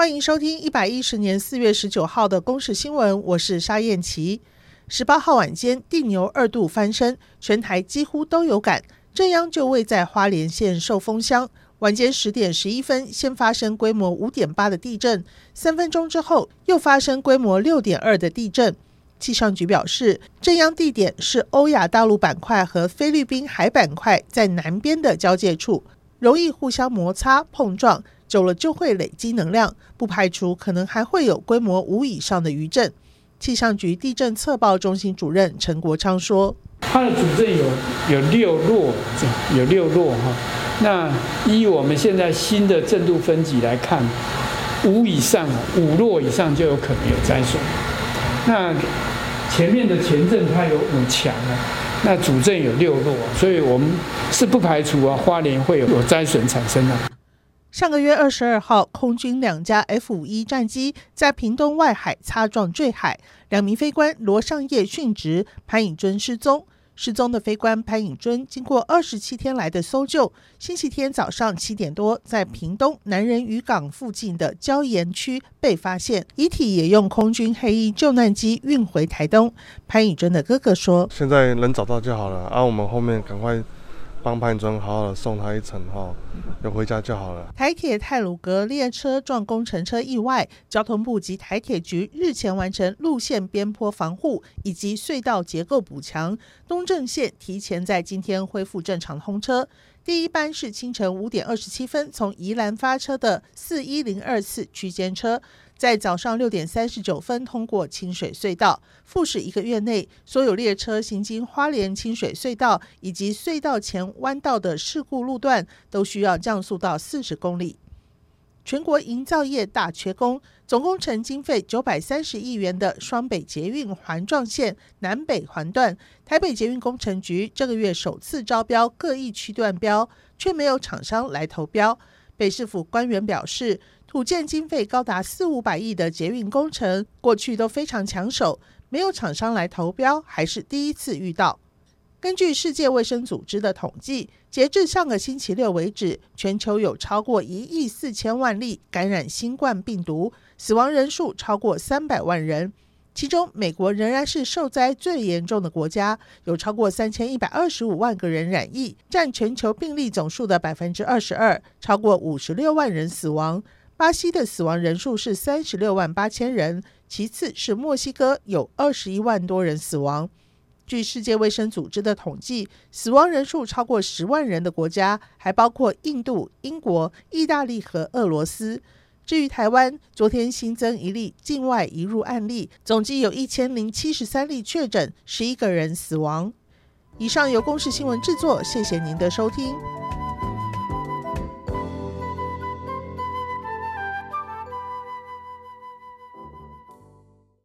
欢迎收听一百一十年四月十九号的公视新闻，我是沙燕琪。十八号晚间，地牛二度翻身，全台几乎都有感。震央就位在花莲县寿丰乡。晚间十点十一分，先发生规模五点八的地震，三分钟之后又发生规模六点二的地震。气象局表示，震央地点是欧亚大陆板块和菲律宾海板块在南边的交界处，容易互相摩擦碰撞。久了就会累积能量，不排除可能还会有规模五以上的余震。气象局地震测报中心主任陈国昌说：“它的主震有有六弱，有六弱哈。那依我们现在新的震度分级来看，五以上，五弱以上就有可能有灾损。那前面的前震它有五强啊，那主震有六弱，所以我们是不排除啊花莲会有有灾损产生的。”上个月二十二号，空军两架 F 五一战机在屏东外海擦撞坠海，两名飞官罗尚业殉职，潘颖尊失踪。失踪的飞官潘颖尊经过二十七天来的搜救，星期天早上七点多，在屏东南人渔港附近的礁岩区被发现，遗体也用空军黑衣救难机运回台东。潘颖尊的哥哥说：“现在能找到就好了，啊，我们后面赶快。”帮潘尊好好的送他一程哈，要回家就好了。台铁泰鲁阁列车撞工程车意外，交通部及台铁局日前完成路线边坡防护以及隧道结构补强，东正线提前在今天恢复正常通车。第一班是清晨五点二十七分从宜兰发车的四一零二次区间车。在早上六点三十九分通过清水隧道，复驶一个月内，所有列车行经花莲清水隧道以及隧道前弯道的事故路段，都需要降速到四十公里。全国营造业大缺工，总工程经费九百三十亿元的双北捷运环状线南北环段，台北捷运工程局这个月首次招标各一区段标，却没有厂商来投标。北市府官员表示，土建经费高达四五百亿的捷运工程，过去都非常抢手，没有厂商来投标，还是第一次遇到。根据世界卫生组织的统计，截至上个星期六为止，全球有超过一亿四千万例感染新冠病毒，死亡人数超过三百万人。其中，美国仍然是受灾最严重的国家，有超过三千一百二十五万个人染疫，占全球病例总数的百分之二十二，超过五十六万人死亡。巴西的死亡人数是三十六万八千人，其次是墨西哥，有二十一万多人死亡。据世界卫生组织的统计，死亡人数超过十万人的国家还包括印度、英国、意大利和俄罗斯。至于台湾，昨天新增一例境外移入案例，总计有一千零七十三例确诊，十一个人死亡。以上由公视新闻制作，谢谢您的收听。